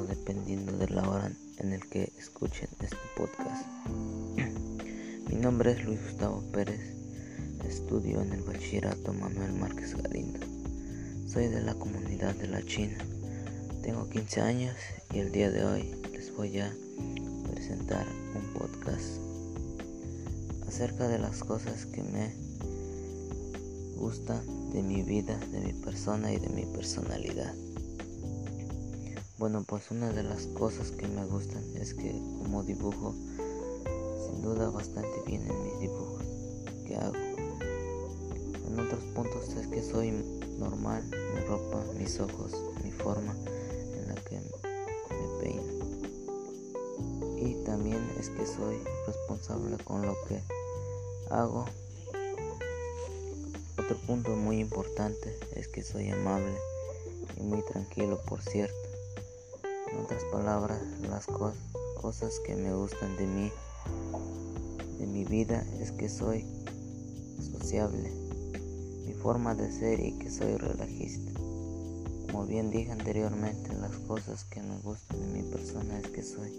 dependiendo de la hora en el que escuchen este podcast. Mi nombre es Luis Gustavo Pérez, estudio en el Bachillerato Manuel Márquez Galindo. Soy de la comunidad de la China. Tengo 15 años y el día de hoy les voy a presentar un podcast acerca de las cosas que me gustan de mi vida, de mi persona y de mi personalidad. Bueno, pues una de las cosas que me gustan es que como dibujo, sin duda bastante bien en mis dibujos que hago. En otros puntos es que soy normal, mi ropa, mis ojos, mi forma en la que me peino. Y también es que soy responsable con lo que hago. Otro punto muy importante es que soy amable y muy tranquilo, por cierto. En otras palabras, las cosas que me gustan de mí, de mi vida, es que soy sociable, mi forma de ser y que soy relajista. Como bien dije anteriormente, las cosas que me gustan de mi persona es que soy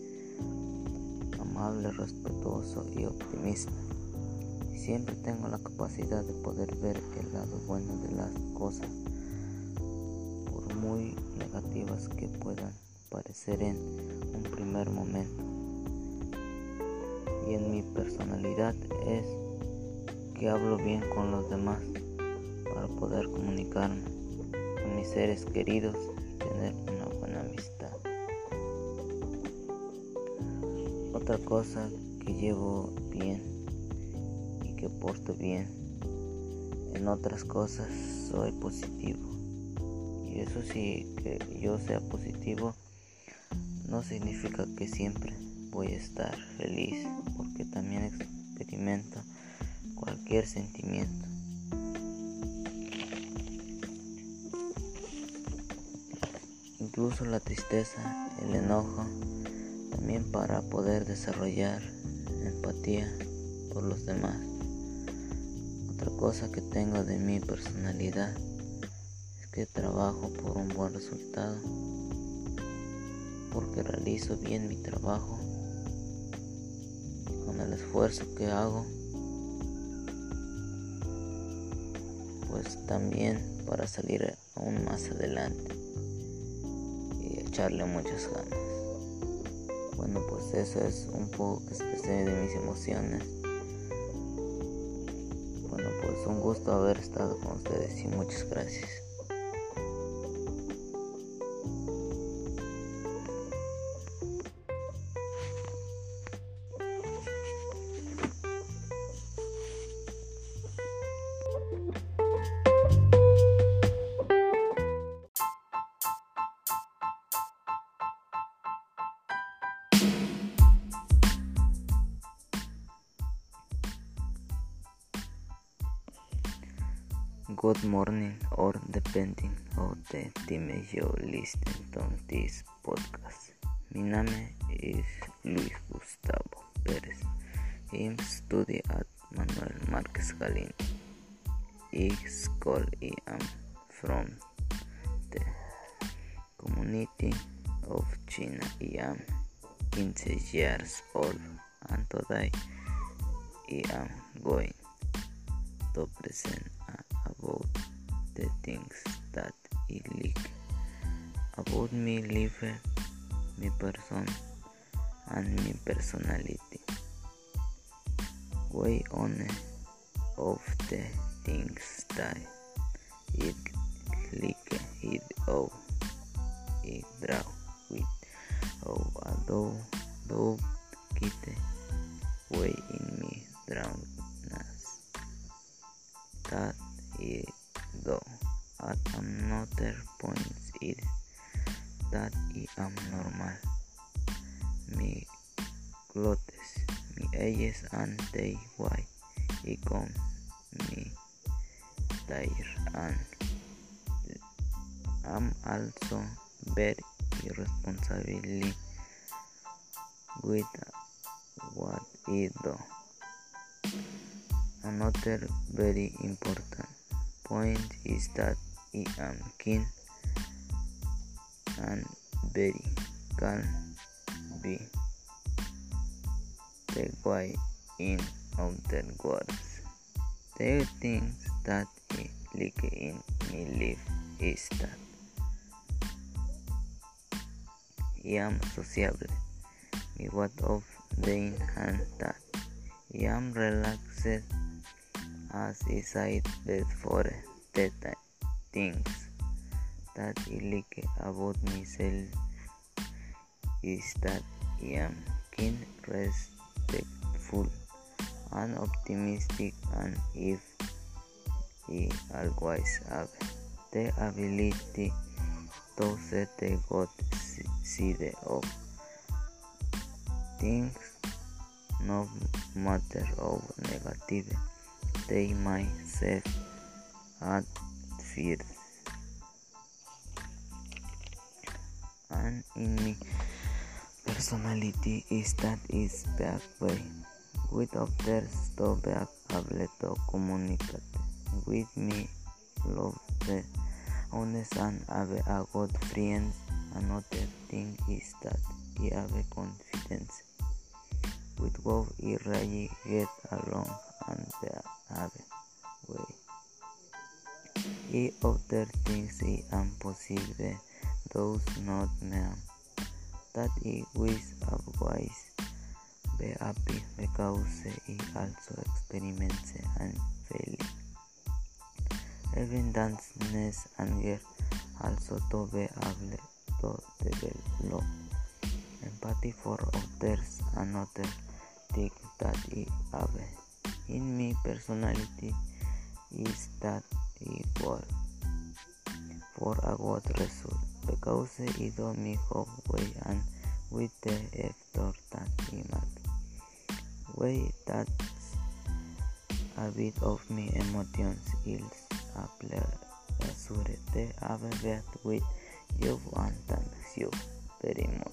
amable, respetuoso y optimista. Siempre tengo la capacidad de poder ver el lado bueno de las cosas, por muy negativas que puedan parecer en un primer momento. Y en mi personalidad es que hablo bien con los demás para poder comunicarme con mis seres queridos y tener una buena amistad. Otra cosa que llevo bien y que porto bien, en otras cosas soy positivo. Y eso sí, que yo sea positivo no significa que siempre voy a estar feliz, porque también experimento cualquier sentimiento. Incluso la tristeza, el enojo, también para poder desarrollar empatía por los demás. Otra cosa que tengo de mi personalidad es que trabajo por un buen resultado porque realizo bien mi trabajo con el esfuerzo que hago pues también para salir aún más adelante y echarle muchas ganas. Bueno pues eso es un poco que expresé de mis emociones. Bueno pues un gusto haber estado con ustedes y muchas gracias Good morning, or depending on the time you listen to this podcast. My name is Luis Gustavo Perez. I study at Manuel Marquez Galindo. I school I am from the community of China. I am 15 years old and today I am going to present about the things that I like about me life, my person, and my personality. Way on of the things that it like it all it draw with oh although though clothes, mi ages and they why I come me there and am also very irresponsibly with what I do. Another very important point is that I am keen and very can be the way in other words. The things that I like in my life is that I am sociable. Me what of the hand that I am relaxed as I said before the things that I like about myself is that I am keen, respectful, and optimistic, and if he always have the ability to set the good side of things, no matter how negative they might seem at first. And in me personality is that is back way. With others to back able to communicate with me love the honest and have a good friends. Another thing is that I have confidence. With both I really get along and have way. I other things I am possible those not ma'am that I wish otherwise be happy because I also experience and failing. Even danceness and also to be able to develop empathy for others another thing that I have. In my personality is that I work for a good result because I do my way and with the effort that I make. Way that's a bit of my emotions is a pleasure to have met with you and thank you very much.